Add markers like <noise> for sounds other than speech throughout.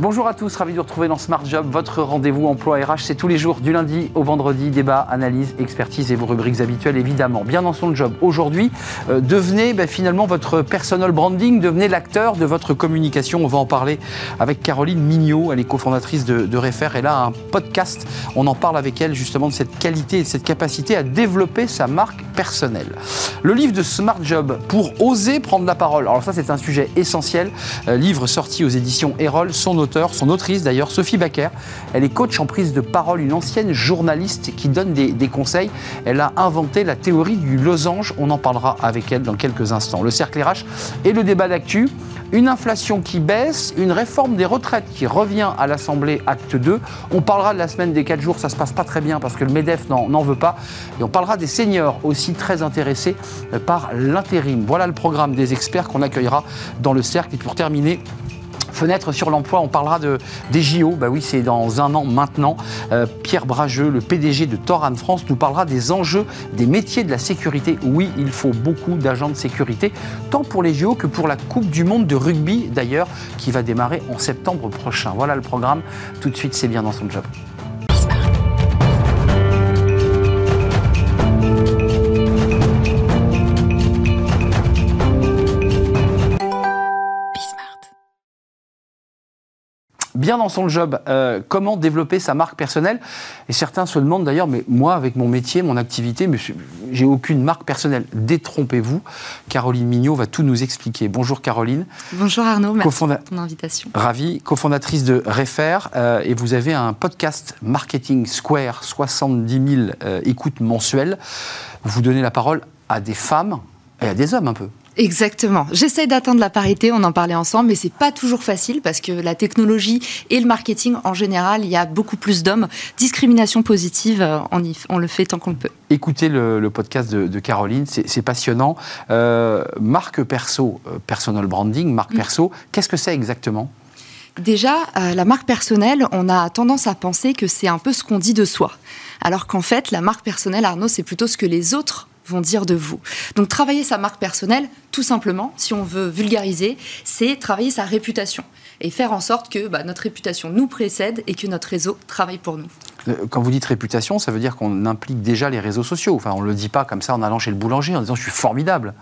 Bonjour à tous, ravi de vous retrouver dans Smart Job, votre rendez-vous emploi RH. C'est tous les jours, du lundi au vendredi, débat, analyse, expertise et vos rubriques habituelles évidemment. Bien dans son job. Aujourd'hui, euh, devenez ben, finalement votre personal branding, devenez l'acteur de votre communication. On va en parler avec Caroline Mignot, elle est cofondatrice de, de Refer. Elle a un podcast, on en parle avec elle justement de cette qualité et de cette capacité à développer sa marque personnelle. Le livre de Smart Job pour oser prendre la parole. Alors ça c'est un sujet essentiel. Euh, livre sorti aux éditions Erol, son auteur son autrice d'ailleurs, Sophie Baker. Elle est coach en prise de parole, une ancienne journaliste qui donne des, conseils. Elle a inventé la théorie du losange. On en parlera avec elle dans quelques instants. Le cercle RH et le débat d'actu. Une inflation qui baisse, une réforme des retraites qui revient à l'Assemblée acte 2. On parlera de la semaine des 4 jours, ça se passe pas très bien parce que le MEDEF n'en veut pas. Et on parlera des seniors aussi très intéressés euh, par l'intérim. Voilà le programme des experts qu'on accueillera dans le cercle. Et pour terminer, Fenêtre sur l'emploi, on parlera de, des JO, bah oui, c'est dans un an maintenant. Euh, Pierre Brageux, le PDG de Toran France, nous parlera des enjeux des métiers de la sécurité. Oui, il faut beaucoup d'agents de sécurité, tant pour les JO que pour la Coupe du Monde de rugby, d'ailleurs, qui va démarrer en septembre prochain. Voilà le programme. Tout de suite, c'est bien dans son job. Bien dans son job, euh, comment développer sa marque personnelle? Et certains se demandent d'ailleurs, mais moi, avec mon métier, mon activité, j'ai aucune marque personnelle. Détrompez-vous. Caroline Mignot va tout nous expliquer. Bonjour Caroline. Bonjour Arnaud, merci pour ton invitation. Ravi, cofondatrice de Refer, euh, et vous avez un podcast Marketing Square, 70 000 euh, écoutes mensuelles. Vous donnez la parole à des femmes et à des hommes un peu. Exactement. J'essaie d'atteindre la parité, on en parlait ensemble, mais c'est pas toujours facile parce que la technologie et le marketing en général, il y a beaucoup plus d'hommes. Discrimination positive, euh, on, on le fait tant qu'on le peut. Écoutez le, podcast de, Caroline, c'est passionnant. Euh, marque perso, euh, personal branding, marque mm. perso, qu'est-ce que c'est exactement? Déjà, la marque personnelle, on a tendance à penser que c'est un peu ce qu'on dit de soi. Alors qu'en fait, la marque personnelle, Arnaud, c'est plutôt ce que les autres vont dire de vous. Donc travailler sa marque personnelle, tout simplement, si on veut vulgariser, c'est travailler sa réputation et faire en sorte que bah, notre réputation nous précède et que notre réseau travaille pour nous. Euh, quand vous dites réputation, ça veut dire qu'on implique déjà les réseaux sociaux. Enfin, on ne le dit pas comme ça en allant chez le boulanger en disant je suis formidable.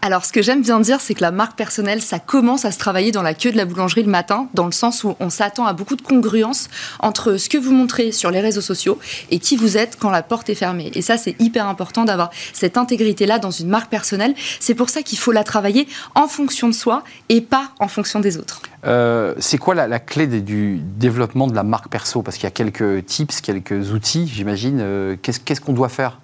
Alors, ce que j'aime bien dire, c'est que la marque personnelle, ça commence à se travailler dans la queue de la boulangerie le matin, dans le sens où on s'attend à beaucoup de congruence entre ce que vous montrez sur les réseaux sociaux et qui vous êtes quand la porte est fermée. Et ça, c'est hyper important d'avoir cette intégrité-là dans une marque personnelle. C'est pour ça qu'il faut la travailler en fonction de soi et pas en fonction des autres. Euh, c'est quoi la, clé du développement de la marque perso? Parce qu'il y a quelques tips, quelques outils, j'imagine. Euh, qu'est-ce qu'on doit faire?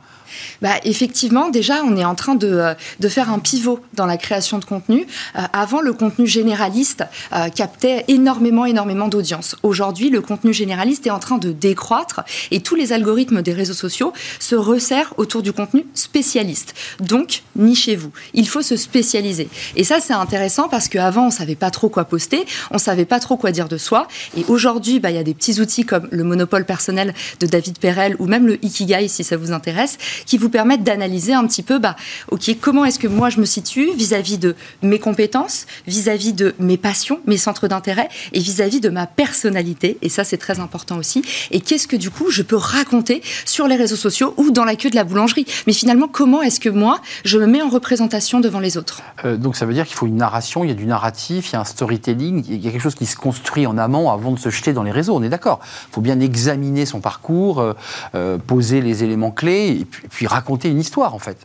Bah, Effectivement, déjà, on est en train de, euh, de, faire un pivot dans la création de contenu. Euh, avant, le contenu généraliste euh, captait énormément, énormément d'audience. Aujourd'hui, le contenu généraliste est en train de décroître et tous les algorithmes des réseaux sociaux se resserrent autour du contenu spécialiste. Donc, nichez-vous. Il faut se spécialiser. Et ça, c'est intéressant parce qu'avant, on ne savait pas trop quoi poster, on ne savait pas trop quoi dire de soi. Et aujourd'hui, bah, il y a des petits outils comme le monopole personnel de David Perel ou même le Ikigai, si ça vous intéresse, qui vous permettent d'analyser un petit peu, bah, ok, comment est-ce que moi je me situe vis-à-vis de mes compétences, vis-à-vis de mes passions, mes centres d'intérêt et vis-à-vis de ma personnalité. Et ça, c'est très important aussi. Et qu'est-ce que du coup je peux raconter sur les réseaux sociaux ou dans la queue de la boulangerie? Mais finalement, comment est-ce que moi je me mets en représentation devant les autres? Euh, Donc ça veut dire qu'il faut une narration, il y a du narratif, il y a un storytelling, il y a quelque chose qui se construit en amont avant de se jeter dans les réseaux. On est d'accord. Il faut bien examiner son parcours, euh, euh, poser les éléments clés et puis puis raconter une histoire en fait.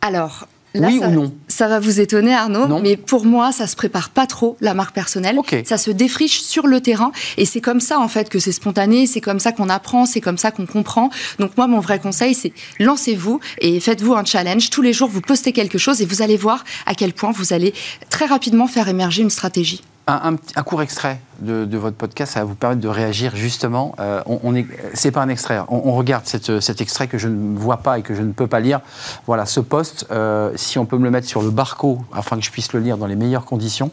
Alors, oui ou non Ça va vous étonner, Arnaud, mais pour moi, ça se prépare pas trop la marque personnelle. Ça se défriche sur le terrain, et c'est comme ça en fait que c'est spontané, c'est comme ça qu'on apprend, c'est comme ça qu'on comprend. Donc moi, mon vrai conseil, c'est lancez-vous et faites-vous un challenge. Tous les jours, vous postez quelque chose et vous allez voir à quel point vous allez très rapidement faire émerger une stratégie. Un, un, court extrait de, votre podcast, ça va vous permettre de réagir justement. Euh, on, est, c'est pas un extrait. On, regarde cet extrait que je ne vois pas et que je ne peux pas lire. Voilà, ce poste, euh, si on peut me le mettre sur le barco afin que je puisse le lire dans les meilleures conditions,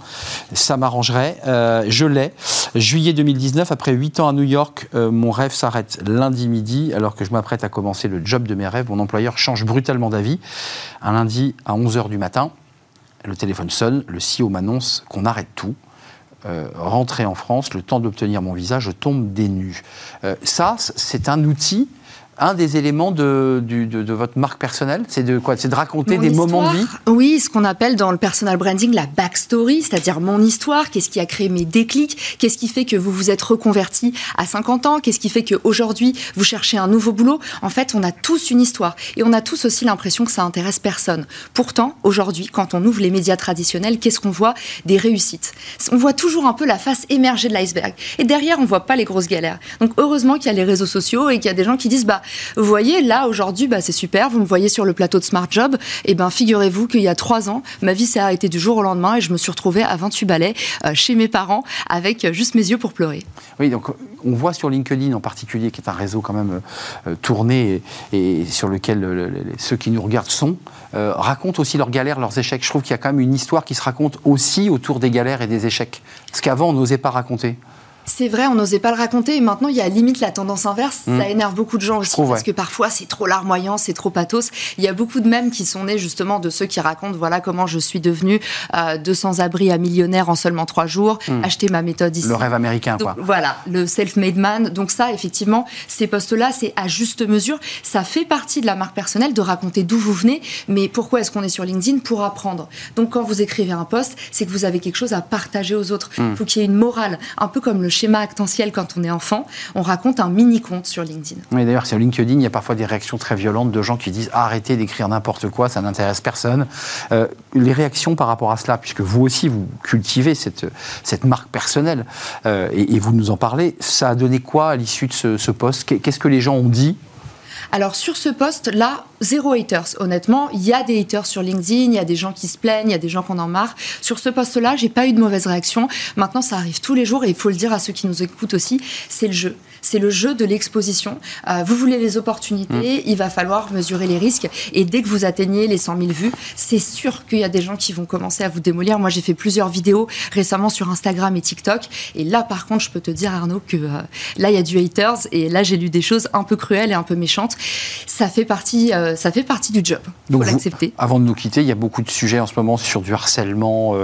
ça m'arrangerait. Euh, je l'ai. Juillet 2019, après 8 ans à New York, mon rêve s'arrête lundi midi, alors que je m'apprête à commencer le job de mes rêves. Mon employeur change brutalement d'avis. Un lundi à 11h du matin, le téléphone sonne, le CEO m'annonce qu'on arrête tout. Rentrer en France, le temps d'obtenir mon visa, je tombe des nues. ça, c'est un outil un des éléments de, de, votre marque personnelle C'est de quoi? C'est de raconter des moments de vie? Oui, ce qu'on appelle dans le personal branding la backstory, c'est-à-dire mon histoire, qu'est-ce qui a créé mes déclics, qu'est-ce qui fait que vous vous êtes reconverti à 50 ans, qu'est-ce qui fait qu'aujourd'hui vous cherchez un nouveau boulot? En fait, on a tous une histoire et on a tous aussi l'impression que ça intéresse personne. Pourtant, aujourd'hui, quand on ouvre les médias traditionnels, qu'est-ce qu'on voit? Des réussites. On voit toujours un peu la face émergée de l'iceberg. Et derrière, on voit pas les grosses galères. Donc heureusement qu'il y a les réseaux sociaux et qu'il y a des gens qui disent bah vous voyez, là, aujourd'hui, bah, c'est super, vous me voyez sur le plateau de Smart Job. Et eh ben, figurez-vous qu'il y a trois ans, ma vie s'est arrêtée du jour au lendemain et je me suis retrouvée à 28 balais euh, chez mes parents avec juste mes yeux pour pleurer. Oui, donc on voit sur LinkedIn en particulier, qui est un réseau quand même euh, tourné et, sur lequel ceux qui nous regardent sont, euh, racontent aussi leurs galères, leurs échecs. Je trouve qu'il y a quand même une histoire qui se raconte aussi autour des galères et des échecs. Ce qu'avant on n'osait pas raconter. C'est vrai, on n'osait pas le raconter. Et maintenant, il y a limite la tendance inverse. Ça hmm. énerve beaucoup de gens aussi. parce que parfois, c'est trop larmoyant, c'est trop pathos. Il y a beaucoup de mèmes qui sont nés justement de ceux qui racontent voilà comment je suis devenu euh, de sans-abri à millionnaire en seulement trois jours, hmm. acheter ma méthode ici. Le rêve américain, quoi. Voilà, le self-made man. Donc, ça, effectivement, ces postes-là, c'est à juste mesure. Ça fait partie de la marque personnelle de raconter d'où vous venez. Mais pourquoi est-ce qu'on est sur LinkedIn Pour apprendre. Donc, quand vous écrivez un post, c'est que vous avez quelque chose à partager aux autres. Il hmm. faut qu'il y ait une morale, un peu comme le schéma actentiel quand on est enfant. On raconte un mini-conte sur LinkedIn. Oui, d'ailleurs, sur LinkedIn, il y a parfois des réactions très violentes de gens qui disent arrêtez d'écrire n'importe quoi, ça n'intéresse personne. Euh, les réactions par rapport à cela, puisque vous aussi, vous cultivez cette, cette marque personnelle euh, et, vous nous en parlez, ça a donné quoi à l'issue de ce, ce poste? Qu'est-ce que les gens ont dit? Alors sur ce poste-là, zéro haters, honnêtement. Il y a des haters sur LinkedIn, il y a des gens qui se plaignent, il y a des gens qu'on en marre. Sur ce poste-là, j'ai pas eu de mauvaise réaction. Maintenant, ça arrive tous les jours et il faut le dire à ceux qui nous écoutent aussi, c'est le jeu. C'est le jeu de l'exposition. Euh, vous voulez les opportunités, mmh. il va falloir mesurer les risques. Et dès que vous atteignez les 100 000 vues, c'est sûr qu'il y a des gens qui vont commencer à vous démolir. Moi, j'ai fait plusieurs vidéos récemment sur Instagram et TikTok. Et là, par contre, je peux te dire, Arnaud, que euh, là, il y a du haters. Et là, j'ai lu des choses un peu cruelles et un peu méchantes. Ça fait partie, euh, ça fait partie du job. Faut l'accepter. Avant de nous quitter, il y a beaucoup de sujets en ce moment sur du harcèlement,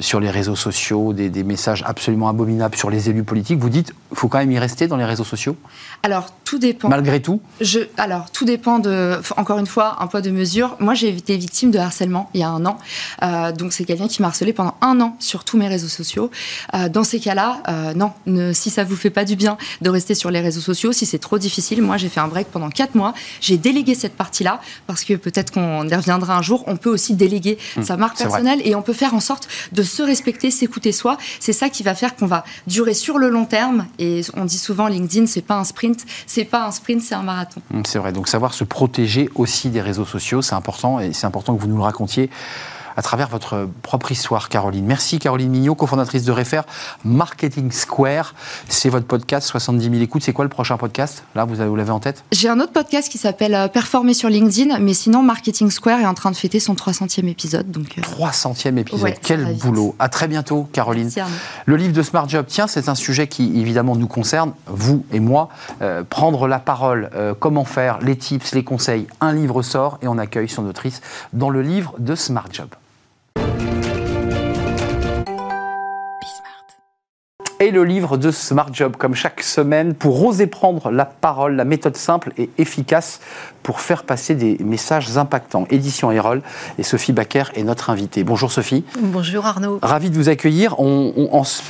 sur les réseaux sociaux, des, des messages absolument abominables sur les élus politiques. Vous dites, il faut quand même y rester dans les réseaux sociaux? Alors, tout dépend. Malgré tout je, Alors, tout dépend de, encore une fois, un poids de mesure. Moi, j'ai été victime de harcèlement il y a un an. Euh, donc, c'est quelqu'un qui m'a harcelé pendant un an sur tous mes réseaux sociaux. Euh, dans ces cas-là, euh, non, ne, si ça vous fait pas du bien de rester sur les réseaux sociaux, si c'est trop difficile, moi, j'ai fait un break pendant quatre mois. J'ai délégué cette partie-là parce que peut-être qu'on y reviendra un jour. On peut aussi déléguer mmh, sa marque personnelle et on peut faire en sorte de se respecter, s'écouter soi. C'est ça qui va faire qu'on va durer sur le long terme. Et on dit souvent souvent LinkedIn, c'est pas un sprint, c'est pas un sprint, c'est un marathon. C'est vrai. Donc savoir se protéger aussi des réseaux sociaux, c'est important et c'est important que vous nous le racontiez à travers votre propre histoire, Caroline. Merci, Caroline Mignot, cofondatrice de Refer Marketing Square. C'est votre podcast, 70 000 écoutes. C'est quoi le prochain podcast? Là, vous l'avez en tête? J'ai un autre podcast qui s'appelle euh, Performer sur LinkedIn, mais sinon, Marketing Square est en train de fêter son 300e épisode. Donc, 300e euh, épisode, quel boulot À très bientôt, Caroline. le livre de Smart Job, tiens, c'est un sujet qui évidemment nous concerne, vous et moi. Euh, prendre la parole, comment faire, les tips, les conseils. Un livre sort et on accueille son autrice dans le livre de Smart Job. Et le livre de Smart Job, comme chaque semaine, pour oser prendre la parole, la méthode simple et efficace pour faire passer des messages impactants. Édition Erol et Sophie Baker est notre invitée. Bonjour Sophie. Bonjour Arnaud. Ravi de vous accueillir.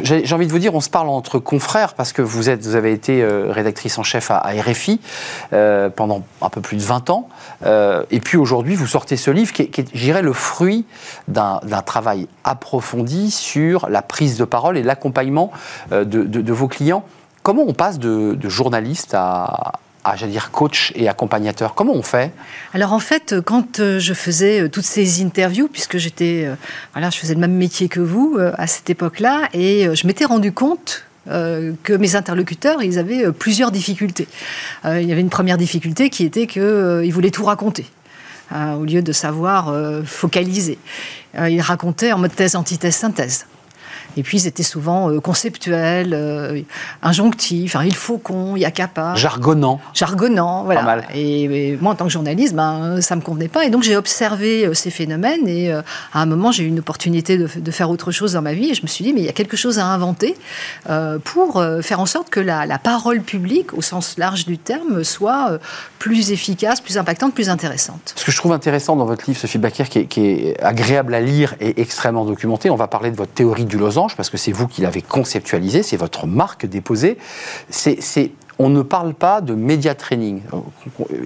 J'ai envie de vous dire, on se parle entre confrères parce que vous, êtes, vous avez été euh, rédactrice en chef à, RFI euh, pendant un peu plus de 20 ans. Euh, et puis aujourd'hui, vous sortez ce livre qui est, qui est le fruit d'un travail approfondi sur la prise de parole et l'accompagnement de, vos clients. Comment on passe de, journaliste à, j'allais dire, coach et accompagnateur Comment on fait? Alors en fait, quand euh, je faisais euh, toutes ces interviews, puisque j'étais, voilà, je faisais le même métier que vous à cette époque-là, et je m'étais rendu compte que mes interlocuteurs, ils avaient plusieurs difficultés. il y avait une première difficulté qui était qu'ils voulaient tout raconter. au lieu de savoir focaliser. ils racontaient en mode thèse, antithèse, synthèse. Et puis ils étaient souvent euh, conceptuels, euh, injonctifs, enfin, il faut qu'on, il y a capa. Jargonnant. Jargonnant, voilà. Mal. Et, moi, en tant que journaliste, ben, ça ne me convenait pas. Et donc j'ai observé euh, ces phénomènes et à un moment, j'ai eu une opportunité de, de, faire autre chose dans ma vie et je me suis dit, mais il y a quelque chose à inventer pour faire en sorte que la, la, parole publique, au sens large du terme, soit plus efficace, plus impactante, plus intéressante. Ce que je trouve intéressant dans votre livre, Sophie Bakir, qui est, qui est agréable à lire et extrêmement documenté, on va parler de votre théorie du losange, parce que c'est vous qui l'avez conceptualisé, c'est votre marque déposée. C'est, on ne parle pas de média training.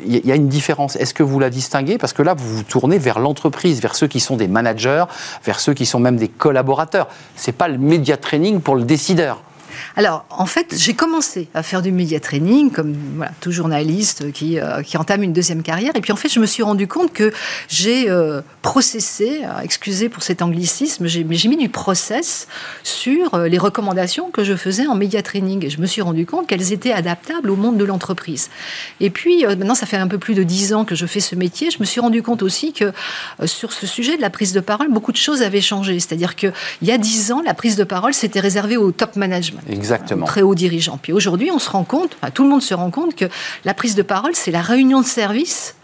Il y a une différence. Est-ce que vous la distinguez? Parce que là, vous vous tournez vers l'entreprise, vers ceux qui sont des managers, vers ceux qui sont même des collaborateurs. C'est pas le média training pour le décideur. Alors, en fait, j'ai commencé à faire du média training, comme tout journaliste qui, euh, qui, entame une deuxième carrière. Et puis, en fait, je me suis rendu compte que j'ai euh, processé, euh, excusez pour cet anglicisme, mais j'ai mis du process sur les recommandations que je faisais en média training. Et je me suis rendu compte qu'elles étaient adaptables au monde de l'entreprise. Et puis, maintenant, ça fait un peu plus de dix ans que je fais ce métier. Je me suis rendu compte aussi que sur ce sujet de la prise de parole, beaucoup de choses avaient changé. C'est-à-dire qu'il y a dix ans, la prise de parole, c'était réservé au top management. Exactement. Très haut dirigeant. Puis aujourd'hui, on se rend compte, tout le monde se rend compte que la prise de parole, c'est la réunion de service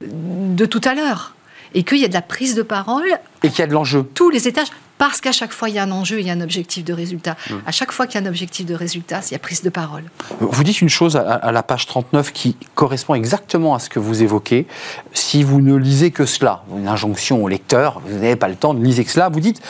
de tout à l'heure. Et qu'il y a de la prise de parole. Et qu'il y a de l'enjeu. Tous les étages. Parce qu'à chaque fois, il y a un enjeu, il y a un objectif de résultat. Hmm. À chaque fois qu'il y a un objectif de résultat, il y a prise de parole. Vous dites une chose à, la page 39 qui correspond exactement à ce que vous évoquez. Si vous ne lisez que cela, une injonction au lecteur, vous n'avez pas le temps de lire que cela, vous dites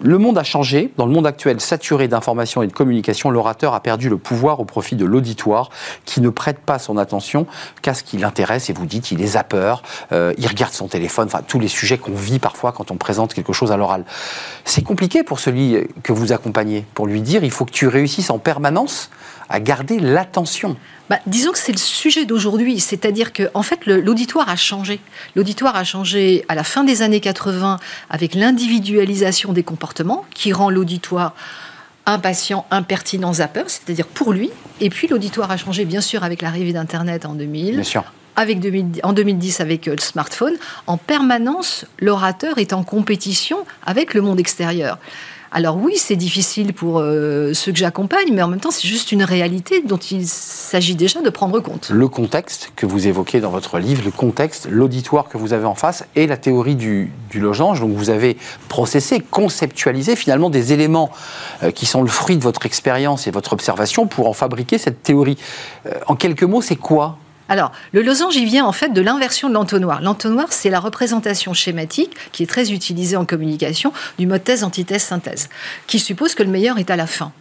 le monde a changé. Dans le monde actuel saturé d'informations et de communication, l'orateur a perdu le pouvoir au profit de l'auditoire qui ne prête pas son attention qu'à ce qui l'intéresse. Et vous dites, il est zappeur, euh, il regarde son téléphone, enfin tous les sujets qu'on vit parfois quand on présente quelque chose à l'oral. C'est compliqué pour celui que vous accompagnez, pour lui dire, il faut que tu réussisses en permanence à garder l'attention. Bah, disons que c'est le sujet d'aujourd'hui, c'est-à-dire que en fait l'auditoire a changé. L'auditoire a changé à la fin des années 80 avec l'individualisation des comportements qui rend l'auditoire impatient, impertinent, zapper, c'est-à-dire pour lui. Et puis l'auditoire a changé bien sûr avec l'arrivée d'Internet en 2000. Bien sûr. Avec en 2010 avec euh, le smartphone, en permanence, l'orateur est en compétition avec le monde extérieur. Alors oui, c'est difficile pour euh, ceux que j'accompagne, mais en même temps, c'est juste une réalité dont il s'agit déjà de prendre compte. Le contexte que vous évoquez dans votre livre, le contexte, l'auditoire que vous avez en face et la théorie du, losange. Donc vous avez processé, conceptualisé finalement des éléments euh, qui sont le fruit de votre expérience et votre observation pour en fabriquer cette théorie. Euh, en quelques mots, c'est quoi alors, le losange, il vient en fait de l'inversion de l'entonnoir. L'entonnoir, c'est la représentation schématique qui est très utilisée en communication du mode thèse, antithèse, synthèse, qui suppose que le meilleur est à la fin.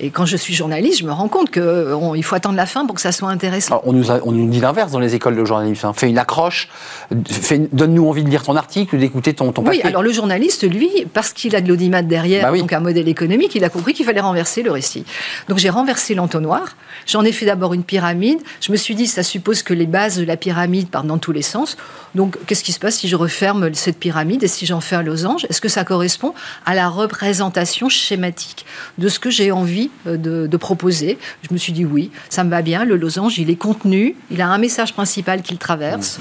Et quand je suis journaliste, je me rends compte qu'il faut attendre la fin pour que ça soit intéressant. on, nous on, nous dit l'inverse dans les écoles de journalisme. Hein. Fais une accroche, donne-nous envie de lire ton article, d'écouter ton, ton papier. Oui, alors le journaliste, lui, parce qu'il a de l'audimat derrière, bah donc un modèle économique, il a compris qu'il fallait renverser le récit. Donc j'ai renversé l'entonnoir. J'en ai fait d'abord une pyramide. Je me suis dit, ça suppose que les bases de la pyramide partent dans tous les sens. Donc qu'est-ce qui se passe si je referme cette pyramide et si j'en fais un losange? Est-ce que ça correspond à la représentation schématique de ce que j'ai envie euh, de, proposer. Je me suis dit oui, ça me va bien. Le losange, il est contenu, il a un message principal qu'il traverse.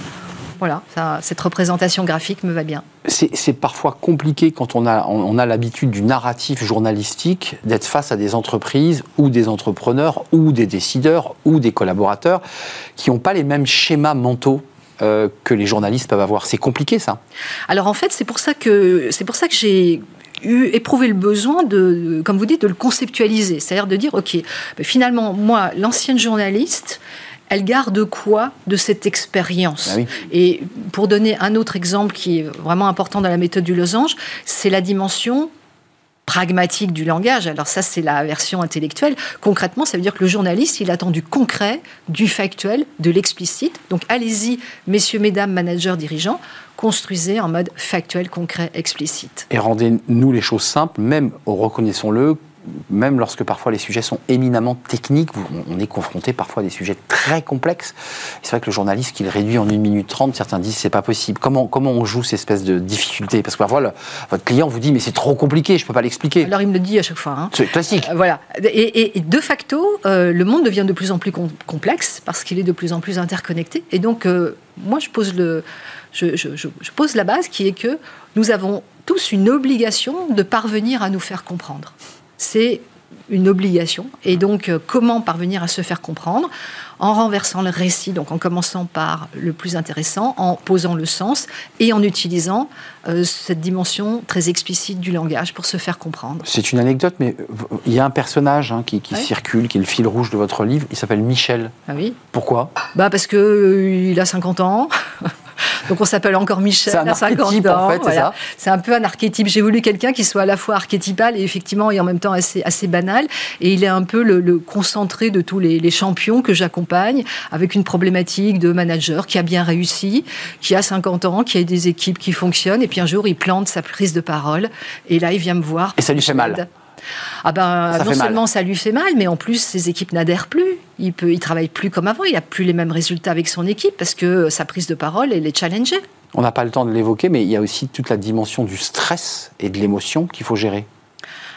Voilà, cette représentation graphique me va bien. C'est parfois compliqué quand on a, on a l'habitude du narratif journalistique d'être face à des entreprises ou des entrepreneurs ou des décideurs ou des collaborateurs qui n'ont pas les mêmes schémas mentaux euh, que les journalistes peuvent avoir. C'est compliqué ça. Alors en fait, c'est pour ça que c'est pour ça que j'ai eu, éprouvé le besoin de, comme vous dites, de le conceptualiser. C'est-à-dire de dire, OK, ben finalement, moi, l'ancienne journaliste, elle garde quoi de cette expérience ah Et pour donner un autre exemple qui est vraiment important dans la méthode du losange, c'est la dimension pragmatique du langage. Alors ça, c'est la version intellectuelle. Concrètement, ça veut dire que le journaliste, il attend du concret, du factuel, de l'explicite. Donc allez-y, messieurs, mesdames, managers, dirigeants, construisez en mode factuel, concret, explicite. Et rendez-nous les choses simples, même, reconnaissons-le, même lorsque parfois les sujets sont éminemment techniques, on est confronté parfois à des sujets très complexes. C'est vrai que le journaliste qui le réduit en 1 minute 30, certains disent c'est pas possible. Comment, comment on joue ces espèces de difficultés? Parce que parfois, votre client vous dit mais c'est trop compliqué, je peux pas l'expliquer. Alors il me le dit à chaque fois. Hein. C'est classique. Euh, voilà. Et, de facto, euh, le monde devient de plus en plus complexe parce qu'il est de plus en plus interconnecté. Et donc, euh, moi, je pose, le, je, je pose la base qui est que nous avons tous une obligation de parvenir à nous faire comprendre c'est une obligation. Et donc, euh, comment parvenir à se faire comprendre En renversant le récit, donc en commençant par le plus intéressant, en posant le sens et en utilisant euh, cette dimension très explicite du langage pour se faire comprendre. C'est une anecdote, mais il y a un personnage hein, qui, circule, qui est le fil rouge de votre livre. Il s'appelle Michel. Ah oui Pourquoi? Bah Parce qu'il euh, a 50 ans. <laughs> Donc on s'appelle encore Michel C'est un archétype en fait, C'est un peu un archétype. J'ai voulu quelqu'un qui soit à la fois archétypal et effectivement et en même temps assez, assez banal. Et il est un peu le, concentré de tous les, champions que j'accompagne avec une problématique de manager qui a bien réussi, qui a 50 ans, qui a des équipes qui fonctionnent. Et puis un jour, il plante sa prise de parole. Et là, il vient me voir. Et ça lui fait mal. Ah ben, non seulement ça lui fait mal, mais en plus, ses équipes n'adhèrent plus. Il peut, il travaille plus comme avant. Il n'a plus les mêmes résultats avec son équipe parce que sa prise de parole, elle est challengée. On n'a pas le temps de l'évoquer, mais il y a aussi toute la dimension du stress et de l'émotion qu'il faut gérer.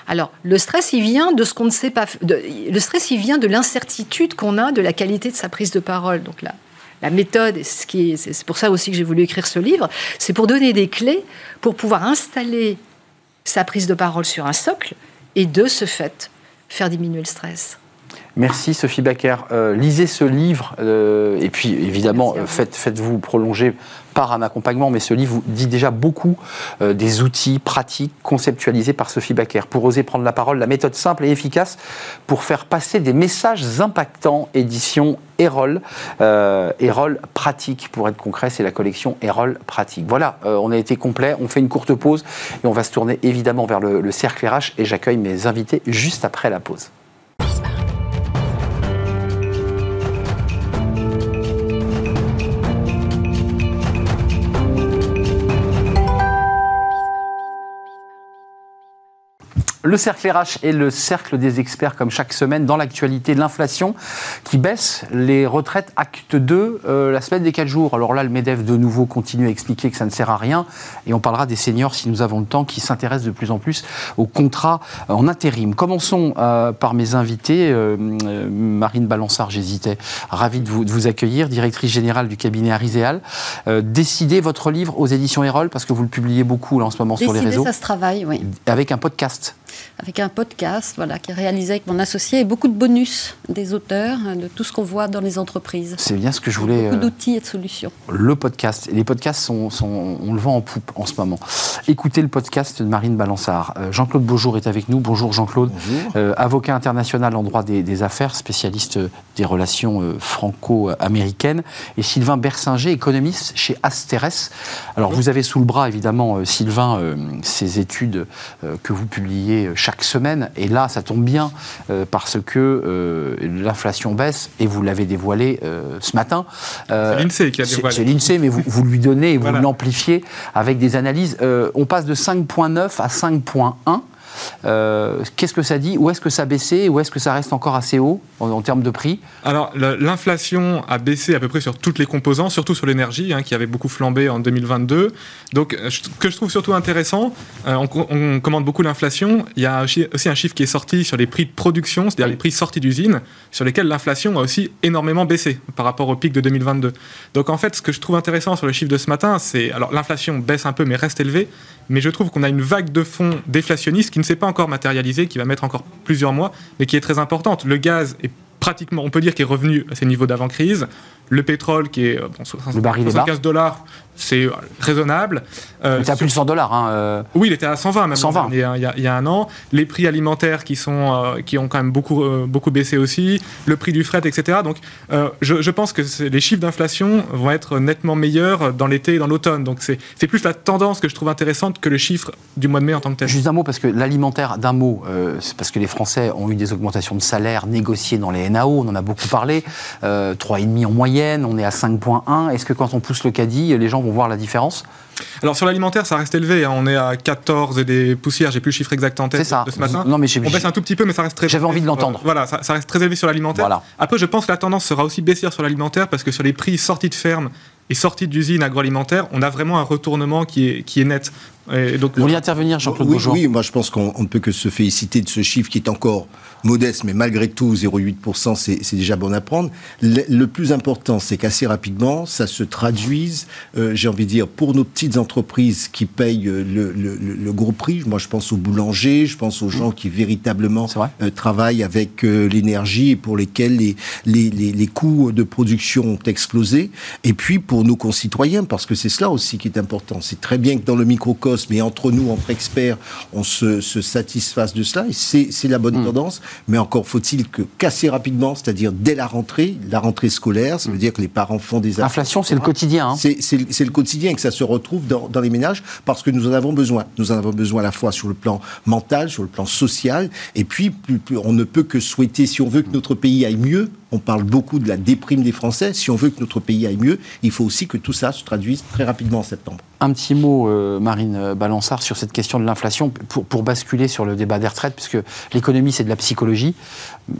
Alors, le stress, il vient de ce qu'on ne sait pas. le stress, il vient de l'incertitude qu'on a de la qualité de sa prise de parole. Donc là, la méthode, c'est pour ça aussi que j'ai voulu écrire ce livre, c'est pour donner des clés pour pouvoir installer sa prise de parole sur un socle et de ce fait faire diminuer le stress. Merci Sophie Baker. Euh, lisez ce livre euh, et puis évidemment faites, faites-vous prolonger par un accompagnement, mais ce livre vous dit déjà beaucoup euh, des outils pratiques conceptualisés par Sophie Baker pour oser prendre la parole, la méthode simple et efficace pour faire passer des messages impactants. Édition Erol, Erol pratique pour être concret, c'est la collection Erol pratique. Voilà, on a été complet, on fait une courte pause et on va se tourner évidemment vers le, le cercle RH et j'accueille mes invités juste après la pause. Le cercle RH est le cercle des experts, comme chaque semaine, dans l'actualité de l'inflation qui baisse. Les retraites acte 2, euh, la semaine des 4 jours. Alors là, le MEDEF, de nouveau, continue à expliquer que ça ne sert à rien. Et on parlera des seniors, si nous avons le temps, qui s'intéressent de plus en plus aux contrats en intérim. Commençons euh, par mes invités. Euh, Marine Balançard, j'hésitais. Ravie de vous, accueillir, directrice générale du cabinet Ariséal. décidez votre livre aux éditions Erol, parce que vous le publiez beaucoup là, en ce moment sur les réseaux. ça se travaille, oui. Avec un podcast avec un podcast voilà, qui est réalisé avec mon associé et beaucoup de bonus des auteurs, hein, de tout ce qu'on voit dans les entreprises. C'est bien ce que je voulais. Beaucoup euh, d'outils et de solutions. Le podcast. Les podcasts, sont, on le vend en poupe en ce moment. Écoutez le podcast de Marine Balançard. Euh, Jean-Claude Beaujour est avec nous. Bonjour Jean-Claude. Euh, avocat international en droit des, affaires, spécialiste des relations franco-américaines. Et Sylvain Bersinger, économiste chez Asteres. Alors vous avez sous le bras évidemment, Sylvain, ces études que vous publiez chaque semaine. Et là, ça tombe bien euh, parce que euh, l'inflation baisse et vous l'avez dévoilé euh, ce matin. c'est l'INSEE qui a dévoilé. C'est l'INSEE, mais vous, vous, lui donnez et vous l'amplifiez avec des analyses. on passe de 5,9 à 5,1. Euh, qu'est-ce que ça dit? Où est-ce que ça a baissé? Où est-ce que ça reste encore assez haut en, termes de prix? Alors, l'inflation a baissé à peu près sur toutes les composants, surtout sur l'énergie, hein, qui avait beaucoup flambé en 2022. Donc, euh, ce que je trouve surtout intéressant, euh, on, commande beaucoup l'inflation. Il y a aussi un chiffre qui est sorti sur les prix de production, c'est-à-dire les prix sortis d'usine, sur lesquels l'inflation a aussi énormément baissé par rapport au pic de 2022. Donc, en fait, ce que je trouve intéressant sur le chiffre de ce matin, c'est. Alors, l'inflation baisse un peu, mais reste élevée. Mais je trouve qu'on a une vague de fonds déflationniste qui ne s'est pas encore matérialisée, qui va mettre encore plusieurs mois, mais qui est très importante. Le gaz est pratiquement, on peut dire, qu'il est revenu à ses niveaux d'avant-crise. Le pétrole, qui est bon, 75 dollars, c'est raisonnable. Euh, il était à plus de 100 dollars. Hein, euh. Oui, il était à 120 même 120. Il, y a, il, y a, un an. Les prix alimentaires qui, sont, euh, qui ont quand même beaucoup, beaucoup baissé aussi. Le prix du fret, etc. Donc je, je, pense que les chiffres d'inflation vont être nettement meilleurs dans l'été et dans l'automne. Donc c'est plus la tendance que je trouve intéressante que le chiffre du mois de mai en tant que tel. Juste un mot, parce que l'alimentaire, d'un mot, c'est parce que les Français ont eu des augmentations de salaire négociées dans les NAO, on en a beaucoup parlé, 3,5 en moyenne moyenne, on est à 5,1. Est-ce que quand on pousse le caddie, les gens vont voir la différence? Alors sur l'alimentaire, ça reste élevé. Hein. On est à 14 et des poussières. J'ai plus le chiffre exact en tête ça. de ce matin. Non, mais on baisse un tout petit peu, mais ça reste très. J'avais envie de l'entendre. Voilà, ça, reste très élevé sur l'alimentaire. Voilà. Après, je pense que la tendance sera aussi baissière sur l'alimentaire parce que sur les prix sortis de ferme et sortis d'usine agroalimentaire, on a vraiment un retournement qui est, qui est net. Et donc, Vous voulez intervenir, Jean-Claude oui, oui, moi je pense qu'on ne peut que se féliciter de ce chiffre qui est encore modeste, mais malgré tout, 0,8%, c'est déjà bon à prendre. Le, plus important, c'est qu'assez rapidement, ça se traduise, euh, j'ai envie de dire, pour nos petites entreprises qui payent euh, le, gros prix. Moi, je pense aux boulangers, je pense aux gens qui véritablement euh, travaillent avec l'énergie et pour lesquels les, les, les, coûts de production ont explosé. Et puis pour nos concitoyens, parce que c'est cela aussi qui est important. C'est très bien que dans le microcosme et entre nous, entre experts, on se, se satisfasse de cela. Et c'est la bonne mm. tendance. Mais encore faut-il que qu'assez rapidement, c'est-à-dire dès la rentrée, la rentrée scolaire, ça veut mm. dire que les parents font des L'inflation, c'est le quotidien. Hein. C'est le quotidien et que ça se retrouve dans, dans les ménages parce que nous en avons besoin. Nous en avons besoin à la fois sur le plan mental, sur le plan social, et puis on ne peut que souhaiter, si on veut que notre pays aille mieux, on parle beaucoup de la déprime des Français. Si on veut que notre pays aille mieux, il faut aussi que tout ça se traduise très rapidement en septembre. Un petit mot, euh, Marine Balançard, sur cette question de l'inflation, pour, basculer sur le débat des retraites, puisque l'économie, c'est de la psychologie,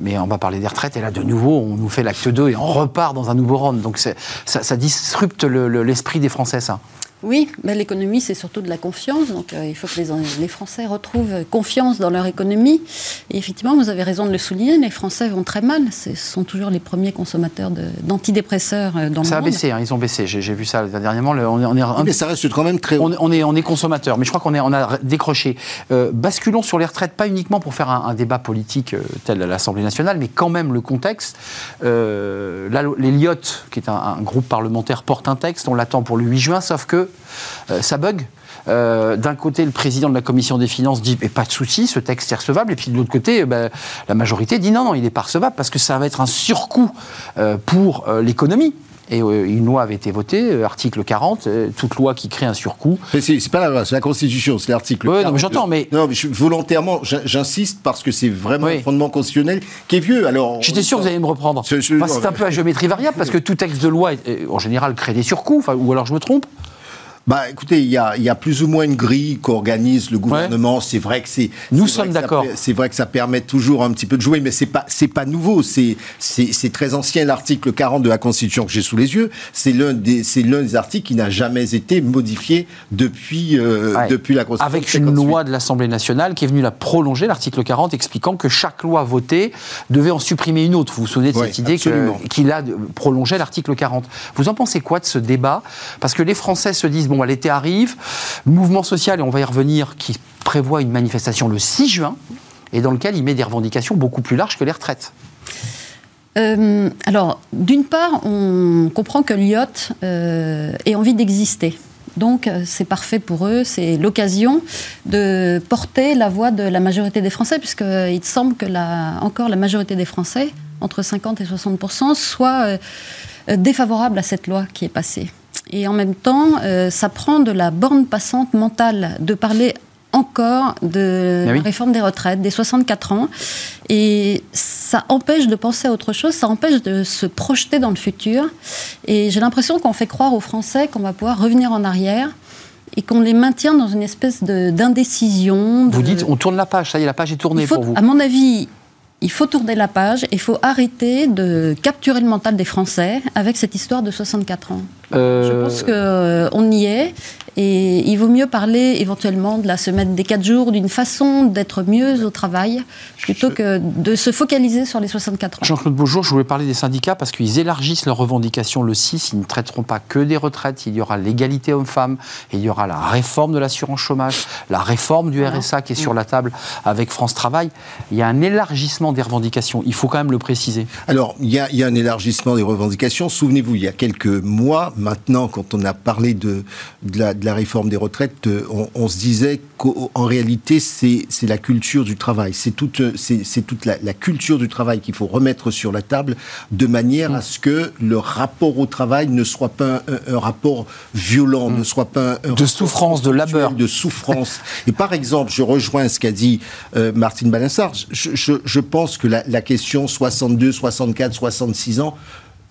mais on va parler des retraites, et là, de nouveau, on nous fait l'acte 2 et on repart dans un nouveau round. Donc ça disrupte l'esprit des Français, ça. Oui, mais l'économie, c'est surtout de la confiance. Donc, euh, il faut que les, les, Français retrouvent confiance dans leur économie. Et effectivement, vous avez raison de le souligner, les Français vont très mal. Ce sont toujours les premiers consommateurs d'antidépresseurs euh, dans ça le monde. Ça a baissé, hein, ils ont baissé. J'ai vu ça dernièrement. on, est, on mais ça reste quand même très haut. On, est, on est consommateur, mais je crois qu'on on a décroché. Euh, basculons sur les retraites, pas uniquement pour faire un, débat politique tel à l'Assemblée nationale, mais quand même le contexte. là, l'Eliott, qui est un, un groupe parlementaire, porte un texte. On l'attend pour le 8 juin, sauf que euh, ça bug. Euh, d'un côté, le président de la commission des finances dit pas de souci, ce texte est recevable, et puis de l'autre côté, ben, la majorité dit non, non, il n'est pas recevable parce que ça va être un surcoût euh, pour l'économie. Et une loi avait été votée, article 40, toute loi qui crée un surcoût. C'est pas la loi, c'est la Constitution, c'est l'article oui, mais j'entends, mais. Non, mais volontairement, j'insiste parce que c'est vraiment un fondement constitutionnel qui est vieux. Alors. J'étais sûr que vous allez me reprendre. C'est un peu à géométrie variable parce que tout texte de loi, en général, crée des surcoûts, ou alors je me trompe bah, écoutez, il y a, y a, plus ou moins une grille qu'organise le gouvernement. C'est vrai que c'est. Nous sommes d'accord. C'est vrai que ça permet toujours un petit peu de jouer, mais c'est pas c'est pas nouveau. C'est c'est très ancien. L'article 40 de la Constitution que j'ai sous les yeux, c'est l'un des c'est l'un des articles qui n'a jamais été modifié depuis euh, depuis la Constitution. Avec une loi de l'Assemblée nationale qui est venue la prolonger, l'article 40, expliquant que chaque loi votée devait en supprimer une autre. Vous vous souvenez de cette idée qu'il a prolongé l'article 40. Vous en pensez quoi de ce débat? Parce que les Français se disent bon l'été arrive, mouvement social, et on va y revenir, qui prévoit une manifestation le 6 juin, et dans lequel il met des revendications beaucoup plus larges que les retraites. Euh, alors, d'une part, on comprend que l'IOT euh, ait envie d'exister. Donc, euh, c'est parfait pour eux, c'est l'occasion de porter la voix de la majorité des Français, puisqu'il semble que la, encore la majorité des Français, entre 50 et 60% soit défavorable à cette loi qui est passée. Et en même temps, euh, ça prend de la borne passante mentale de parler encore de la réforme des retraites, des 64 ans. Et ça empêche de penser à autre chose, ça empêche de se projeter dans le futur. Et j'ai l'impression qu'on fait croire aux Français qu'on va pouvoir revenir en arrière et qu'on les maintient dans une espèce d'indécision. Vous dites, on tourne la page, ça y est, la page est tournée pour vous. À mon avis, il faut tourner la page, il faut arrêter de capturer le mental des Français avec cette histoire de 64 ans. Euh, Je pense qu'on euh, y est et il vaut mieux parler éventuellement de la semaine des 4 jours, d'une façon d'être mieux au travail, plutôt que de se focaliser sur les 64 ans. Jean-Claude Beaujour, je voulais parler des syndicats parce qu'ils élargissent leurs revendications le 6. Ils ne traiteront pas que des retraites. Il y aura l'égalité homme-femme, il y aura la réforme de l'assurance chômage, la réforme du RSA qui est sur la table avec France Travail. Il y a un élargissement des revendications. Il faut quand même le préciser. Alors, il y a, il y a un élargissement des revendications. Souvenez-vous, il y a quelques mois, maintenant, quand on a parlé de, de, la, de la, réforme des retraites, euh, on, se disait qu'en réalité, c'est la culture du travail. C'est toute, toute la, la, culture du travail qu'il faut remettre sur la table de manière à ce que le rapport au travail ne soit pas un, rapport violent, ne soit pas un de souffrance, de labeur, de souffrance. Et par exemple, je rejoins ce qu'a dit euh, Martine Balinsard. Je, je, je pense que la, la question 62, 64, 66 ans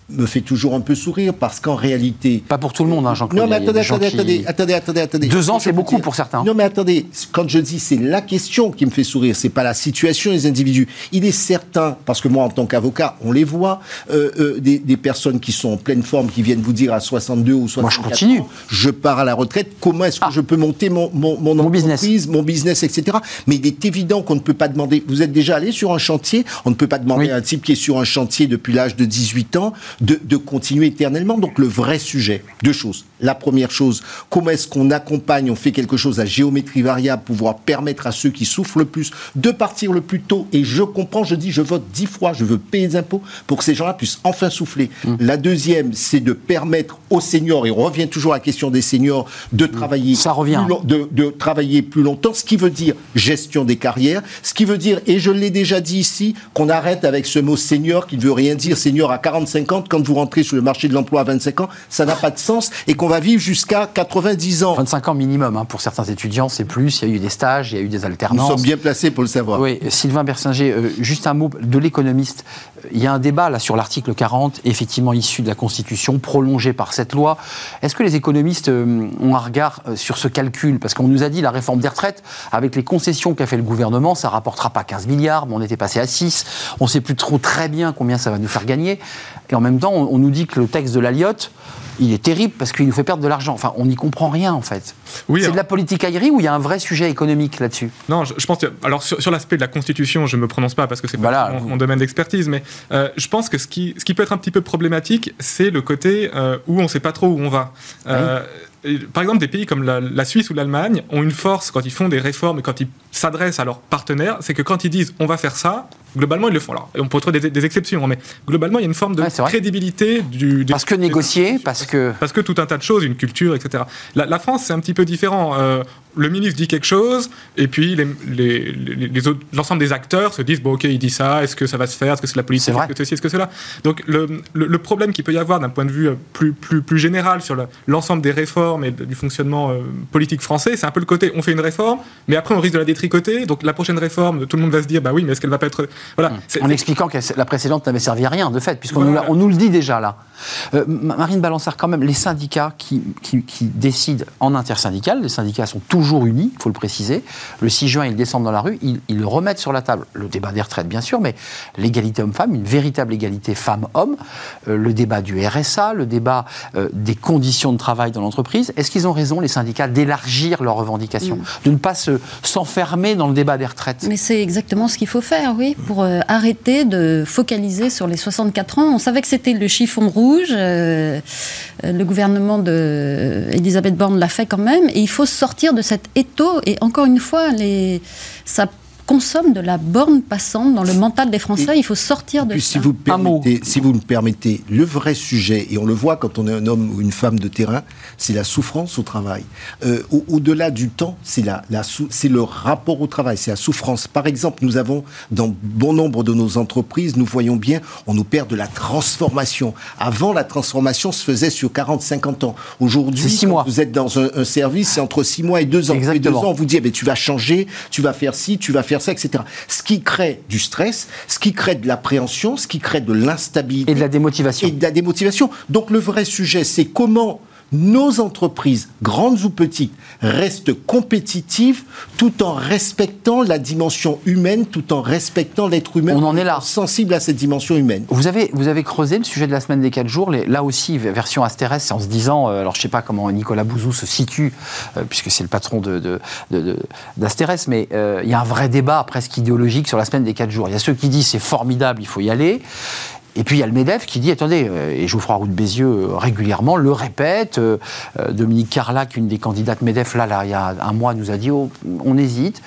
me fait toujours un peu sourire parce qu'en réalité. Pas pour tout le monde, hein, Jean-Claude. Non, mais attendez, attendez, qui- attendez, attendez, attendez, attendez. Deux ans, c'est beaucoup dire- pour certains. Non, mais attendez, quand je dis c'est la question qui me fait sourire, c'est pas la situation des individus. Il est certain, parce que moi, en tant qu'avocat, on les voit, euh, euh, des, des personnes qui sont en pleine forme, qui viennent vous dire à 62 ou 64 Moi, je continue. ans, je pars à la retraite, comment est-ce que Ah. je peux monter mon, mon, mon Mon business. entreprise, mon business, etc. Mais il est évident qu'on ne peut pas demander. Vous êtes déjà allé sur un chantier, on ne peut pas demander Oui. à un type qui est sur un chantier depuis l'âge de 18 ans de, de continuer éternellement. Donc le vrai sujet, deux choses. La première chose, comment est-ce qu'on accompagne, on fait quelque chose à géométrie variable, pour pouvoir permettre à ceux qui souffrent le plus de partir le plus tôt. Et je comprends, je dis, je vote dix fois, je veux payer des impôts pour que ces gens-là puissent enfin souffler. La deuxième, c'est de permettre aux seniors, et on revient toujours à la question des seniors, de travailler Ça revient. plus long- de, de travailler plus longtemps, ce qui veut dire gestion des carrières, ce qui veut dire, et je l'ai déjà dit ici, qu'on arrête avec ce mot senior qui ne veut rien dire, senior à 40, 50, quand vous rentrez sur le marché de l'emploi à 25 ans, ça n'a pas de sens, et qu'on va vivre jusqu'à 90 ans. 25 ans minimum, hein, pour certains étudiants, c'est plus. Il y a eu des stages, il y a eu des Nous alternances. sommes bien placés pour le savoir. Oui, Sylvain Bersinger, euh, juste un mot de l'économiste. Il y a un débat là sur l'article 40, effectivement issu de la Constitution, prolongé par cette loi. Est-ce que les économistes euh, ont un regard euh, sur ce calcul? Parce qu'on nous a dit la réforme des retraites, avec les concessions qu'a fait le gouvernement, ça rapportera pas 15 milliards, mais on était passé à 6. On ne sait plus trop très bien combien ça va nous faire gagner. Et en même temps, on, on nous dit que le texte de l'Aliotte, il est terrible parce qu'il nous fait perdre de l'argent. Enfin, on n'y comprend rien en fait. Oui, c'est de la politique aérienne ou il y a un vrai sujet économique là-dessus? Non, je, je pense que, alors sur, sur l'aspect de la Constitution, je me prononce pas parce que c'est Voilà, pas mon, mon domaine d'expertise, mais euh, je pense que ce qui, ce qui peut être un petit peu problématique, c'est le côté euh, où on sait pas trop où on va. Euh, par exemple, des pays comme la, la Suisse ou l'Allemagne ont une force quand ils font des réformes et quand ils s'adressent à leurs partenaires, c'est que quand ils disent on va faire ça, globalement ils le font. Alors, on peut trouver des, des exceptions, hein, mais globalement il y a une forme de Ouais, crédibilité du, Parce que négocier, parce que... parce que tout un tas de choses, une culture, etc. La, la France, c'est un petit peu différent. Euh, le ministre dit quelque chose, et puis les- les- les- les autres- l'ensemble des acteurs se disent bon, ok, il dit ça, est-ce que ça va se faire, est-ce que c'est la politique, est-ce que ceci, est-ce que cela? Donc le, le- le problème qu'il peut y avoir d'un point de vue euh, plus, plus, plus général sur le- l'ensemble des réformes et du fonctionnement euh, politique français, c'est un peu le côté on fait une réforme, mais après on risque de la détricoter. Donc la prochaine réforme, tout le monde va se dire bah oui, mais est-ce qu'elle va pas être. Voilà. C'est- En expliquant que la précédente n'avait servi à rien, de fait, puisqu'on nous, Voilà. l'a- on nous le dit déjà là. Euh, Ma- Marine Balançard, quand même, les syndicats qui, qui- qui décident en intersyndical, les syndicats sont toujours unis, il faut le préciser. Le 6 juin, ils descendent dans la rue, ils, ils remettent sur la table le débat des retraites, bien sûr, mais l'égalité homme-femme, une véritable égalité femmes-hommes, euh, le débat du RSA, le débat euh, des conditions de travail dans l'entreprise. Est-ce qu'ils ont raison, les syndicats, d'élargir leurs revendications, de ne pas se- s'enfermer dans le débat des retraites? Mais c'est exactement ce qu'il faut faire, oui, pour euh, arrêter de focaliser sur les 64 ans. On savait que c'était le chiffon rouge. euh, euh, le gouvernement d'Elisabeth Borne l'a fait quand même. Et il faut sortir de cet étau. Et encore une fois, les, ça consomme de la borne passante dans le mental des Français. il faut sortir de Puis ça. si vous, Un mot. permettez, si vous me permettez, le vrai sujet, et on le voit quand on est un homme ou une femme de terrain, c'est la souffrance au travail. Euh, au- Au-delà du temps, c'est la, la sou- c'est le rapport au travail, c'est la souffrance. Par exemple, nous avons, dans bon nombre de nos entreprises, nous voyons bien, on nous perd de la transformation. Avant, la transformation se faisait sur 40, 50 ans. Aujourd'hui, vous êtes dans un, un service, c'est entre 6 mois et 2 ans. Et deux Exactement. ans, on vous dit, eh ben, tu vas changer, tu vas faire ci, tu vas faire ça, etc. Ce qui crée du stress, ce qui crée de l'appréhension, ce qui crée de l'instabilité et de la démotivation et de la démotivation. Donc le vrai sujet, c'est comment nos entreprises, grandes ou petites, restent compétitives tout en respectant la dimension humaine, tout en respectant l'être humain. On en est là. Sensible à cette dimension humaine. Vous avez, vous avez creusé le sujet de la semaine des 4 jours, les- là aussi, version Astérès, en se disant, euh, alors je ne sais pas comment Nicolas Bouzou se situe, euh, puisque c'est le patron de, de- de- de- d'Astérès, mais euh, il y a un vrai débat presque idéologique sur la semaine des 4 jours. Il y a ceux qui disent c'est formidable, il faut y aller. Et puis il y a le MEDEF qui dit attendez, euh, et Geoffroy Roux de Bézieux euh, régulièrement le répète. euh, Dominique Carlac, une des candidates MEDEF, là, là, il y a un mois, nous a dit oh, on hésite.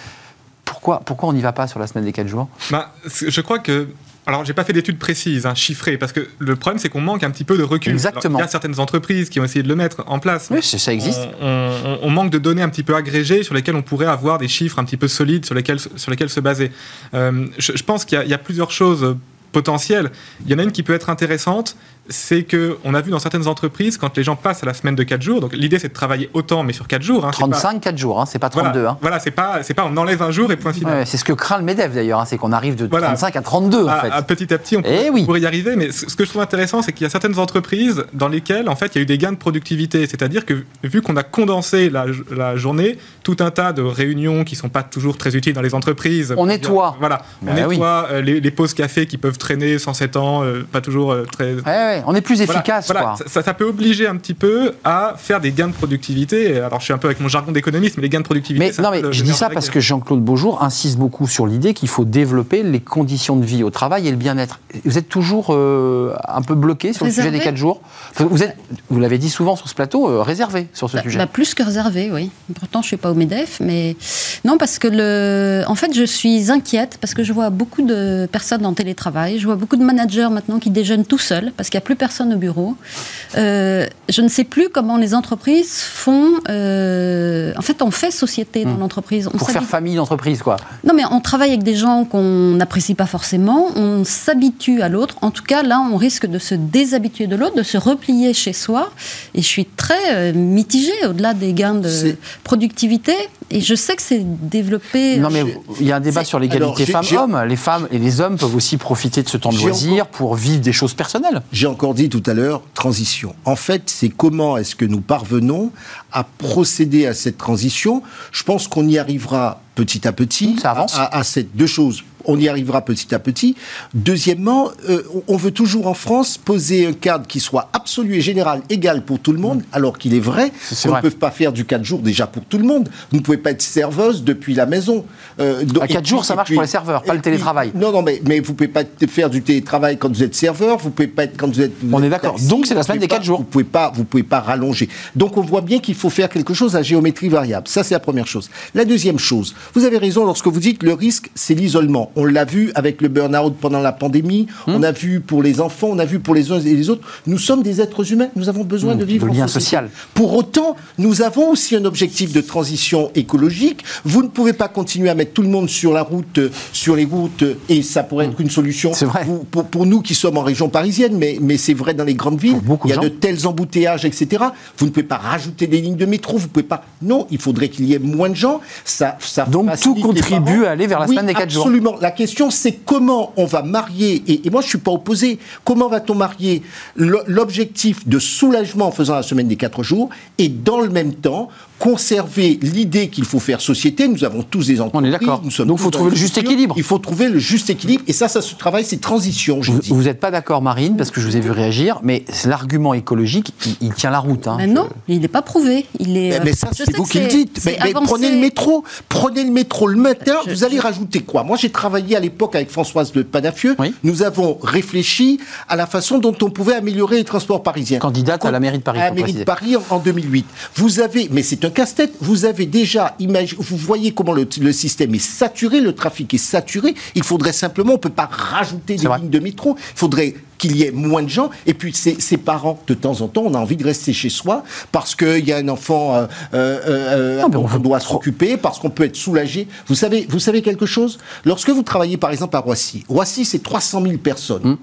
Pourquoi, pourquoi on n'y va pas sur la semaine des 4 jours? Bah, je crois que. Alors, j'ai pas fait d'études précises, hein, chiffrées, parce que le problème, c'est qu'on manque un petit peu de recul. Exactement. Alors, Il y a certaines entreprises qui ont essayé de le mettre en place. Oui, ça existe. On, on- on manque de données un petit peu agrégées sur lesquelles on pourrait avoir des chiffres un petit peu solides sur lesquels, sur lesquels se baser. Euh, je, je pense qu'il y a plusieurs choses potentielles. Il y en a une qui peut être intéressante, c'est que on a vu dans certaines entreprises, quand les gens passent à la semaine de 4 jours, donc l'idée c'est de travailler autant, mais sur 4 jours. hein, c'est 35, 4 jours, hein, c'est pas pas- 32. Voilà, hein. voilà, c'est pas, pas on enlève un jour et point final. Ouais, c'est ce que craint le MEDEF d'ailleurs, hein, c'est qu'on arrive de Voilà. 35 à 32 en à, fait. à petit à petit, on, Eh pourrait- oui. on pourrait y arriver. Mais ce ce que je trouve intéressant, c'est qu'il y a certaines entreprises dans lesquelles, en fait, il y a eu des gains de productivité. C'est-à-dire que vu qu'on a condensé la, la journée, tout un tas de réunions qui sont pas toujours très utiles dans les entreprises. On nettoie. Voilà, Bah on oui. nettoie euh, les, les pauses café qui peuvent traîner 107 ans, euh, pas toujours euh, très. Ouais, ouais, on est plus Voilà, efficace. voilà. quoi. Ça, ça- ça peut obliger un petit peu à faire des gains de productivité. Alors, je suis un peu avec mon jargon d'économiste, mais les gains de productivité. Mais non, mais je dis ça parce que Jean-Claude Beaujour insiste beaucoup sur l'idée qu'il faut développer les conditions de vie au travail et le bien-être. Vous êtes toujours euh, un peu bloqué sur le sujet des 4 jours? Vous êtes, vous l'avez dit souvent sur ce plateau, euh, réservé sur ce Bah, sujet. bah, plus que réservé, oui. Pourtant, je suis pas au Medef, mais non parce que le, en fait, je suis inquiète parce que je vois beaucoup de personnes en télétravail. Je vois beaucoup de managers maintenant qui déjeunent tout seuls parce qu'il n'y a plus personne au bureau. Euh, je ne sais plus comment les entreprises font. euh, en fait, on fait société dans l'entreprise. On Hmm. pour faire famille d'entreprise, quoi. non, mais on travaille avec des gens qu'on n'apprécie pas forcément, on s'habitue à l'autre. En tout cas, là, on risque de se déshabituer de l'autre, de se replier chez soi. Et je suis très euh, mitigée au-delà des gains de C'est- Et je sais que c'est développé. Non, mais il y a un débat sur l'égalité femmes-hommes. Les femmes et les hommes peuvent aussi profiter de ce temps de loisir pour vivre des choses personnelles. J'ai encore dit tout à l'heure, transition. En fait, c'est comment est-ce que nous parvenons à procéder à cette transition. Je pense qu'on y arrivera petit à petit Ça avance. À, à- à ces deux choses. On y arrivera petit à petit. Deuxièmement, euh, on veut toujours en France poser un cadre qui soit absolu et général, égal pour tout le monde, alors qu'il est vrai qu'on ne peut pas faire du 4 jours déjà pour tout le monde. Vous ne pouvez pas être serveuse depuis la maison. Euh, donc- À et puis- jours, ça marche puis- pour les serveurs, pas le télétravail. puis- non, non, mais, mais vous pouvez pas faire du télétravail quand vous êtes serveur, vous pouvez pas être quand vous êtes. vous On êtes est d'accord. Donc, c'est la semaine des quatre pas- jours. Vous pouvez pas, vous pouvez pas rallonger. Donc on voit bien qu'il faut faire quelque chose à géométrie variable. Ça c'est la première chose. La deuxième chose, vous avez raison lorsque vous dites le risque, c'est l'isolement. On l'a vu avec le burn-out pendant la pandémie. Hum. On a vu pour les enfants, on a vu pour les uns et les autres. Nous sommes des êtres humains. Nous avons besoin de vivre le en lien social. Pour autant, nous avons aussi un objectif de transition écologique. Vous ne pouvez pas continuer à mettre tout le monde sur la route, euh, sur les routes, euh, et ça pourrait être une solution C'est vrai. Pour, pour- pour nous qui sommes en région parisienne, mais, mais c'est vrai dans les grandes villes. Il y a de de tels embouteillages, etc. Vous ne pouvez pas rajouter des lignes de métro, vous pouvez pas. Non, il faudrait qu'il y ait moins de gens. Ça, ça Donc, tout contribue à aller vers la Oui, semaine des quatre jours. Absolument. La question, c'est comment on va marier, et, moi je suis pas opposé, comment va-t-on marier l'objectif de soulagement en faisant la semaine des quatre jours et dans le même temps conserver l'idée qu'il faut faire société. Nous avons tous des entreprises. d'accord. nous sommes Donc, tous faut trouver le juste équilibre. Il faut trouver le juste équilibre et ça, ça se travaille, c'est transition, je dis. Vous n'êtes pas d'accord, Marine, parce que je vous ai vu réagir, mais l'argument écologique, il, il tient la route. hein. Mais non, il n'est pas prouvé. Il est, Mais, euh, mais ça, c'est vous qui le dites. Mais, mais prenez le métro. Prenez le métro le matin. Je- vous allez je- rajouter quoi? Moi, j'ai travaillé à l'époque avec Françoise de Panafieux. Oui. Nous avons réfléchi à la façon dont on pouvait améliorer les transports parisiens. Candidate à la mairie de Paris, À la mairie préciser. de Paris en, en 2008. Vous avez, mais c'est un casse-tête. Vous avez déjà vous voyez comment le, le système est saturé, le trafic est saturé. Il faudrait simplement, on peut pas rajouter des vrai. lignes de métro. Il faudrait qu'il y ait moins de gens. Et puis, ces, ces parents, de temps en temps, on a envie de rester chez soi parce qu'il y a un enfant euh, euh, euh, Non, mais on dont doit s'occuper, parce qu'on peut être soulagé. Vous savez, vous savez quelque chose? Lorsque vous travaillez, par exemple, à Roissy, Roissy, c'est 300 000 personnes. Hum.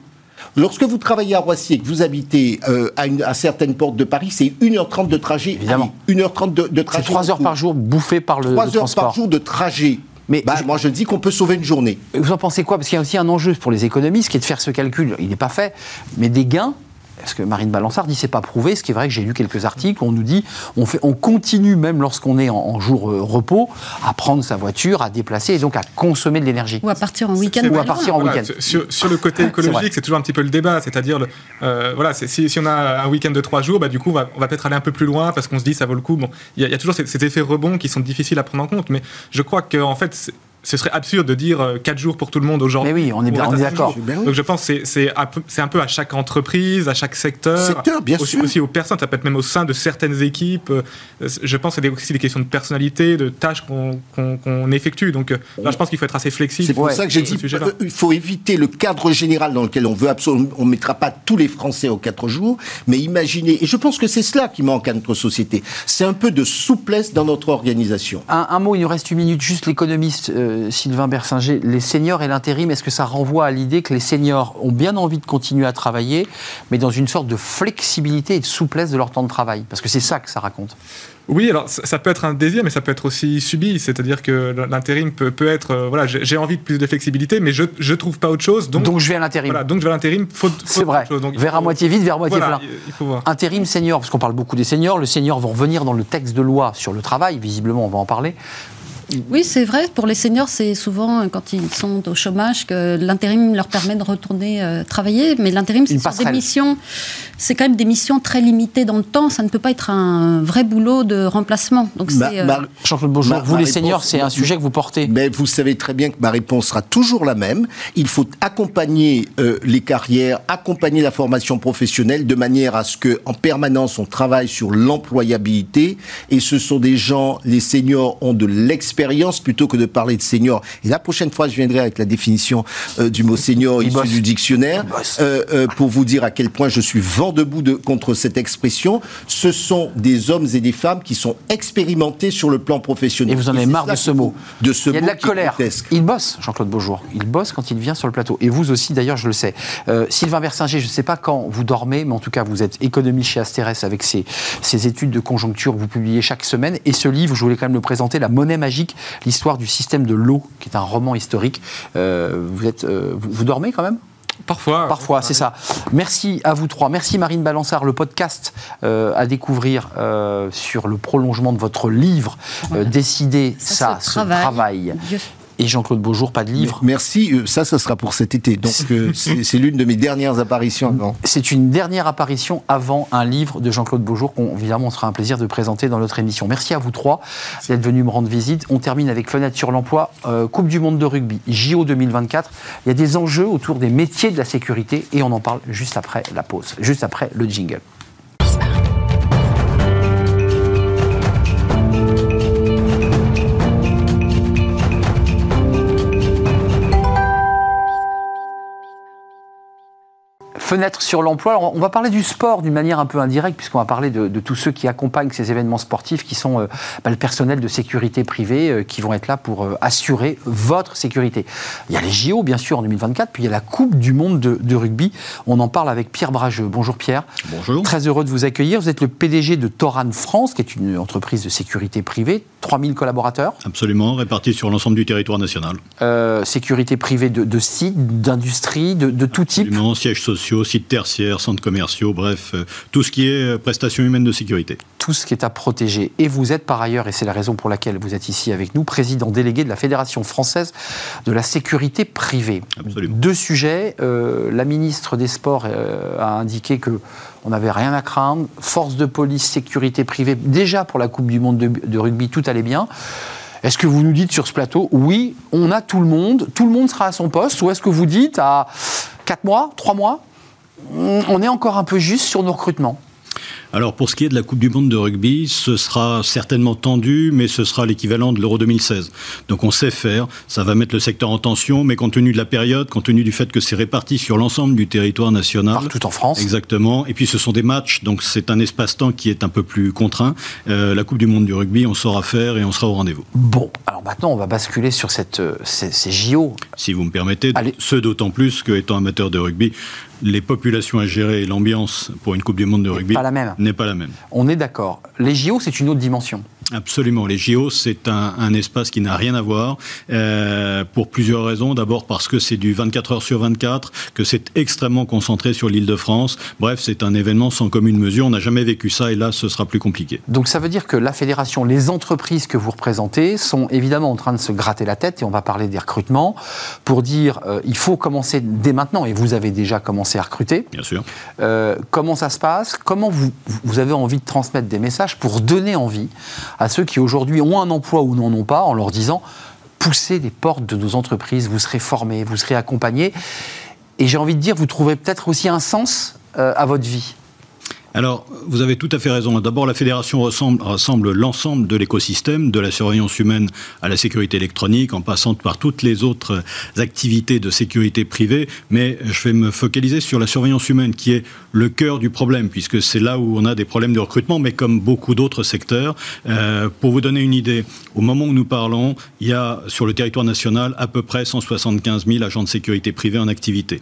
Lorsque vous travaillez à Roissy et que vous habitez euh, à, une- à certaines portes de Paris, c'est 1h30 de trajet. Évidemment. Allez, 1h30 de, de C'est trajet. 3 heures par jour bouffées par le, 3 le heures transport. par jour de trajet. Mais Bah, je- Moi, je dis qu'on peut sauver une journée. Vous en pensez quoi? Parce qu'il y a aussi un enjeu pour les économistes qui est de faire ce calcul. Il n'est pas fait, mais des gains. Parce que Marine Balançard dit c'est pas prouvé, ce qui est vrai que j'ai lu quelques articles où on nous dit on, fait, on continue même lorsqu'on est en, en jour euh, repos à prendre sa voiture, à déplacer et donc à consommer de l'énergie. Ou à partir en week-end. Ou à partir en Voilà, week-end. sur, sur le côté <laughs> écologique, c'est toujours un petit peu le débat. C'est-à-dire, euh, voilà, si, si on a un week-end de trois jours, bah, du coup, on va, peut-être aller un peu plus loin parce qu'on se dit ça vaut le coup. Bon, il y, a- il y a toujours ces, ces effets rebonds qui sont difficiles à prendre en compte. Mais je crois que en fait, ce serait absurde de dire euh, quatre jours pour tout le monde aujourd'hui. Mais oui, on est bien- d'accord. Ben oui. Donc je pense que c'est- un, peu- à chaque entreprise, à chaque secteur. Secteur, bien aussi, sûr. aussi aux personnes, ça peut être même au sein de certaines équipes. Euh, Je pense que c'est aussi des questions de personnalité, de tâches qu'on effectue. Donc euh, là, je pense qu'il faut être assez flexible. C'est pour Ouais. ça que j'ai dit euh, il faut éviter le cadre général dans lequel on veut absolument. On ne mettra pas tous les Français aux quatre jours, mais imaginez. Et je pense que c'est cela qui manque à notre société. C'est un peu de souplesse dans notre organisation. Un, un mot, il nous reste une minute, juste l'économiste euh, euh, Sylvain Bersinger, les seniors et l'intérim, est-ce que ça renvoie à l'idée que les seniors ont bien envie de continuer à travailler, mais dans une sorte de flexibilité et de souplesse de leur temps de travail? Parce que c'est ça que ça raconte. Oui, alors ça, peut être un désir, mais ça peut être aussi subi. C'est-à-dire que l'intérim peut, peut, être, euh, voilà, j'ai envie de plus de flexibilité, mais je ne trouve pas autre chose. Donc, donc je vais à l'intérim. Voilà, donc je vais à l'intérim. C'est vrai. Donc, vers à moitié vide, vers à moitié voilà, plein. Il faut voir. Intérim senior, parce qu'on parle beaucoup des seniors. Le senior vont revenir dans le texte de loi sur le travail. Visiblement, on va en parler. Oui, c'est vrai. Pour les seniors, c'est souvent euh, quand ils sont au chômage que l'intérim leur permet de retourner euh, travailler. Mais l'intérim, c'est des missions. C'est quand même des missions très limitées dans le temps. Ça ne peut pas être un vrai boulot de remplacement. Donc c'est. Euh... Jean-Claude Beaujour, vous les seniors, c'est un sujet que vous portez. Mais vous savez très bien que ma réponse sera toujours la même. Il faut accompagner euh, les carrières, accompagner la formation professionnelle de manière à ce que, en permanence, on travaille sur l'employabilité. Et ce sont des gens, les seniors ont de l'expérience plutôt que de parler de senior. Et la prochaine fois, je viendrai avec la définition euh, du mot senior issu du dictionnaire euh, euh, pour vous dire à quel point je suis vent debout de, contre cette expression. Ce sont des hommes et des femmes qui sont expérimentés sur le plan professionnel. Et vous en avez marre de ce mot. De ce il y a de la colère. Il bosse, Jean-Claude Beaujour. Il bosse quand il vient sur le plateau. Et vous aussi, d'ailleurs, je le sais. Sylvain Bersinger, je ne sais pas quand vous dormez, mais en tout cas, vous êtes économie chez Asterès avec ces, ces études de conjoncture que vous publiez chaque semaine. Et ce livre, je voulais quand même le présenter, La monnaie magique l'histoire du système de l'eau, qui est un roman historique. Euh, vous, êtes, euh, vous, dormez quand même? Parfois. Parfois, c'est ça. Merci à vous trois. Merci Marine Balançard. Le podcast euh, à découvrir sur le prolongement de votre livre, Décider, ça, ça se travaille et Jean-Claude Beaujour, pas de livre. Merci, euh, ça, ça sera pour cet été. Donc, euh, <laughs> c'est l'une de mes dernières apparitions avant. C'est une dernière apparition avant un livre de Jean-Claude Beaujour qu'on, évidemment, sera un plaisir de présenter dans notre émission. Merci à vous trois d'être venus me rendre visite. On termine avec Fenêtre sur l'emploi, euh, Coupe du Monde de rugby, JO 2024. Il y a des enjeux autour des métiers de la sécurité et on en parle juste après la pause, juste après le jingle. Fenêtre sur l'emploi. On va parler du sport d'une manière un peu indirecte, puisqu'on va parler de, tous ceux qui accompagnent ces événements sportifs, qui sont euh, bah, le personnel de sécurité privée, euh, qui vont être là pour euh, assurer votre sécurité. Il y a les JO, bien sûr, en 2024, puis il y a la Coupe du Monde de, rugby. On en parle avec Pierre Brageux. Bonjour Pierre. Bonjour. Très heureux de vous accueillir. Vous êtes le PDG de Toran France, qui est une entreprise de sécurité privée. 3000 collaborateurs. Absolument, répartis sur l'ensemble du territoire national. sécurité privée de, sites, d'industries, de, de, tout type. sièges sociaux sites tertiaires, centres commerciaux, bref, euh, tout ce qui est euh, prestations humaines de sécurité. Tout ce qui est à protéger. Et vous êtes par ailleurs, et c'est la raison pour laquelle vous êtes ici avec nous, président délégué de la Fédération française de la sécurité privée. Absolument. Deux sujets. Euh, la ministre des Sports a indiqué que on n'avait rien à craindre. Force de police, sécurité privée, déjà pour la Coupe du Monde de, rugby, tout allait bien. Est-ce que vous nous dites sur ce plateau, oui, on a tout le monde, tout le monde sera à son poste, ou est-ce que vous dites à 4 mois, 3 mois, on est encore un peu juste sur nos recrutements? Alors pour ce qui est de la Coupe du Monde de rugby, ce sera certainement tendu, mais ce sera l'équivalent de l'Euro 2016. Donc on sait faire, ça va mettre le secteur en tension, mais compte tenu de la période, compte tenu du fait que c'est réparti sur l'ensemble du territoire national. tout en France. Exactement. Et puis ce sont des matchs, donc c'est un espace-temps qui est un peu plus contraint. Euh, la Coupe du Monde du rugby, on saura faire et on sera au rendez-vous. Bon, alors maintenant on va basculer sur cette, euh, ces, ces, JO. Si vous me permettez, ce d'autant plus que étant amateur de rugby, les populations à gérer et l'ambiance pour une Coupe du Monde de rugby n'est pas la même. On est d'accord. Les JO, c'est une autre dimension. Absolument. Les JO, c'est un, espace qui n'a rien à voir euh, pour plusieurs raisons. D'abord parce que c'est du 24 heures sur 24, que c'est extrêmement concentré sur l'île de France. Bref, c'est un événement sans commune mesure. On n'a jamais vécu ça et là, ce sera plus compliqué. Donc ça veut dire que la fédération, les entreprises que vous représentez sont évidemment en train de se gratter la tête et on va parler des recrutements pour dire euh, il faut commencer dès maintenant et vous avez déjà commencé à recruter. Bien sûr. Euh, comment ça se passe? Comment vous, vous avez envie de transmettre des messages pour donner envie à ceux qui aujourd'hui ont un emploi ou n'en ont pas en leur disant poussez les portes de nos entreprises, vous serez formés, vous serez accompagnés. Et j'ai envie de dire, vous trouverez peut-être aussi un sens euh, à votre vie. Alors, vous avez tout à fait raison. D'abord, la fédération rassemble l'ensemble de l'écosystème, de la surveillance humaine à la sécurité électronique, en passant par toutes les autres activités de sécurité privée. Mais je vais me focaliser sur la surveillance humaine, qui est le cœur du problème, puisque c'est là où on a des problèmes de recrutement, mais comme beaucoup d'autres secteurs. Euh, pour vous donner une idée, au moment où nous parlons, il y a sur le territoire national à peu près 175 000 agents de sécurité privée en activité.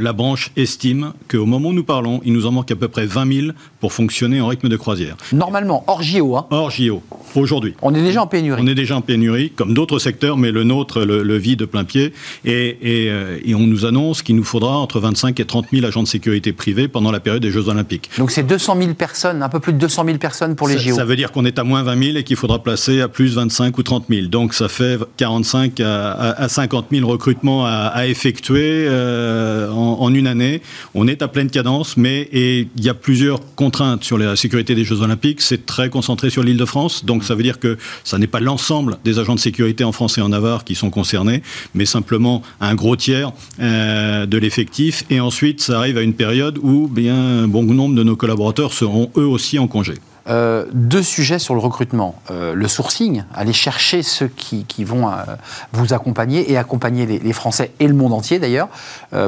la branche estime qu'au moment où nous parlons, il nous en manque à peu près 20 000 pour fonctionner en rythme de croisière. Normalement, hors JO. Hein. Hors JO, aujourd'hui. On est déjà en pénurie. On est déjà en pénurie, comme d'autres secteurs, mais le nôtre le, vit de plein pied. Et, euh, et, on nous annonce qu'il nous faudra entre 25 et 30 000 agents de sécurité privée pendant la période des Jeux Olympiques. Donc c'est 200 000 personnes, un peu plus de 200 000 personnes pour les JO. Ça veut dire qu'on est à moins 20 000 et qu'il faudra placer à plus 25 ou 30 000. Donc ça fait 45 à, 50 000 recrutements à, effectuer euh, en, en, une année. On est à pleine cadence, mais il y a plusieurs contraintes sur la sécurité des Jeux Olympiques. C'est très concentré sur l'île de France, donc ça veut dire que ça n'est pas l'ensemble des agents de sécurité en France et en Navarre qui sont concernés, mais simplement un gros tiers euh, de l'effectif. Et ensuite, ça arrive à une période où bien un bon nombre de nos collaborateurs seront eux aussi en congé. Euh, deux sujets sur le recrutement. Euh, le sourcing, aller chercher ceux qui, vont vous accompagner et accompagner les, les, Français et le monde entier d'ailleurs.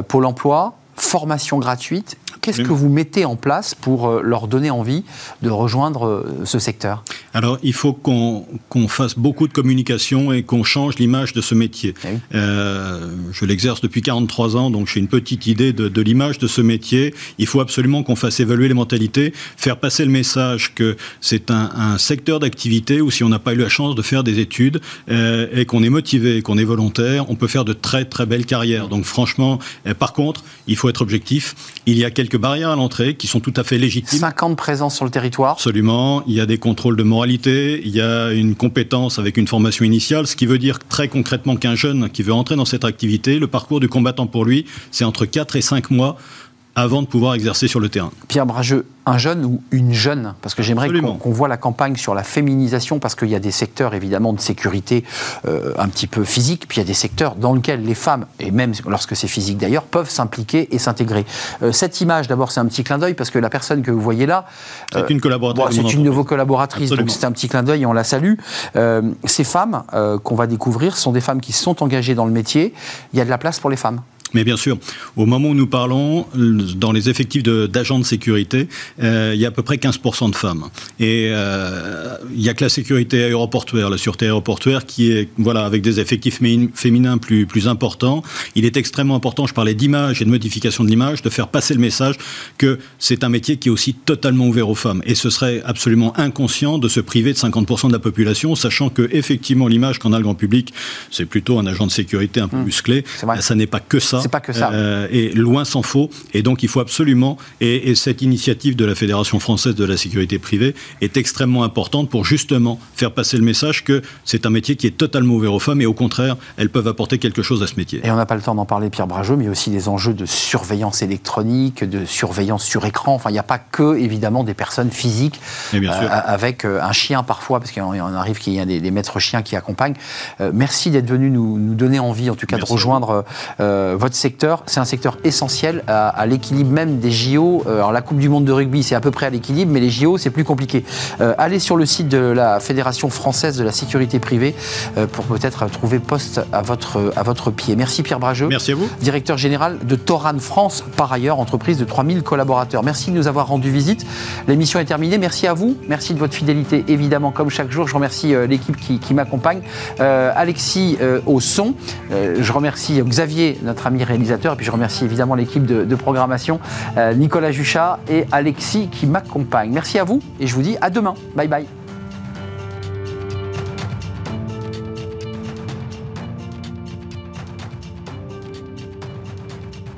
Pôle emploi, formation gratuite Qu'est-ce que vous mettez en place pour euh, leur donner envie de rejoindre euh, ce secteur? Alors, il faut qu'on fasse beaucoup de communication et qu'on change l'image de ce métier. Ah euh, je l'exerce depuis 43 ans, donc j'ai une petite idée de, l'image de ce métier. Il faut absolument qu'on fasse évoluer les mentalités, faire passer le message que c'est un, secteur d'activité où si on n'a pas eu la chance de faire des études et qu'on est motivé, qu'on est volontaire, on peut faire de très très belles carrières. Donc franchement, par contre, il faut être objectif. Il y a quelques barrières à l'entrée qui sont tout à fait légitimes. 50 présences sur le territoire Absolument. Il y a des contrôles de moralité, il y a une compétence avec une formation initiale, ce qui veut dire très concrètement qu'un jeune qui veut entrer dans cette activité, le parcours du combattant pour lui, c'est entre 4 et 5 mois avant de pouvoir exercer sur le terrain. Pierre Brageux, un jeune ou une jeune? Parce que j'aimerais qu'on voit la campagne sur la féminisation, parce qu'il y a des secteurs évidemment de sécurité euh, un petit peu physique, puis il y a des secteurs dans lesquels les femmes, et même lorsque c'est physique d'ailleurs, peuvent s'impliquer et s'intégrer. Euh, cette image, d'abord, c'est un petit clin d'œil, parce que la personne que vous voyez là... c'est une collaboratrice. c'est une de vos collaboratrices, donc c'est un petit clin d'œil et on la salue. Euh, ces femmes qu'on va découvrir sont des femmes qui sont engagées dans le métier. Il y a de la place pour les femmes mais bien sûr, au moment où nous parlons, dans les effectifs d'agents de, sécurité, euh, il y a à peu près 15% de femmes. Et euh, il n'y a que la sécurité aéroportuaire, la sûreté aéroportuaire, qui est voilà, avec des effectifs féminins plus, plus importants. Il est extrêmement important, je parlais d'image et de modification de l'image, de faire passer le message que c'est un métier qui est aussi totalement ouvert aux femmes. Et ce serait absolument inconscient de se priver de 50% de la population, sachant que effectivement l'image qu'en a le grand public, c'est plutôt un agent de sécurité un peu mmh. musclé. Ça n'est pas que ça. C'est pas que ça. Euh, et loin s'en faut. Et donc il faut absolument. Et, cette initiative de la Fédération française de la sécurité privée est extrêmement importante pour justement faire passer le message que c'est un métier qui est totalement ouvert aux femmes et au contraire, elles peuvent apporter quelque chose à ce métier. Et on n'a pas le temps d'en parler, Pierre Brajot, mais aussi des enjeux de surveillance électronique, de surveillance sur écran. Enfin, il n'y a pas que, évidemment, des personnes physiques bien sûr. Euh, avec euh, un chien parfois, parce qu'il en arrive qu'il y a des, maîtres chiens qui accompagnent. merci d'être venu nous, nous, donner envie, en tout cas, de rejoindre votre secteur, c'est un secteur essentiel à, l'équilibre même des JO. Euh, alors la Coupe du Monde de rugby, c'est à peu près à l'équilibre, mais les JO, c'est plus compliqué. Euh, allez sur le site de la Fédération française de la sécurité privée euh, pour peut-être trouver poste à votre, à votre pied. Merci Pierre Brageux. Merci à vous. Directeur général de Toran France, par ailleurs, entreprise de 3000 collaborateurs. Merci de nous avoir rendu visite. L'émission est terminée. Merci à vous. Merci de votre fidélité, évidemment, comme chaque jour. Je remercie l'équipe qui, qui m'accompagne. Alexis au son. je remercie Xavier, notre ami réalisateur. Et puis je remercie évidemment l'équipe de, programmation, euh, Nicolas Juchat et Alexis qui m'accompagnent. Merci à vous et je vous dis à demain. Bye bye.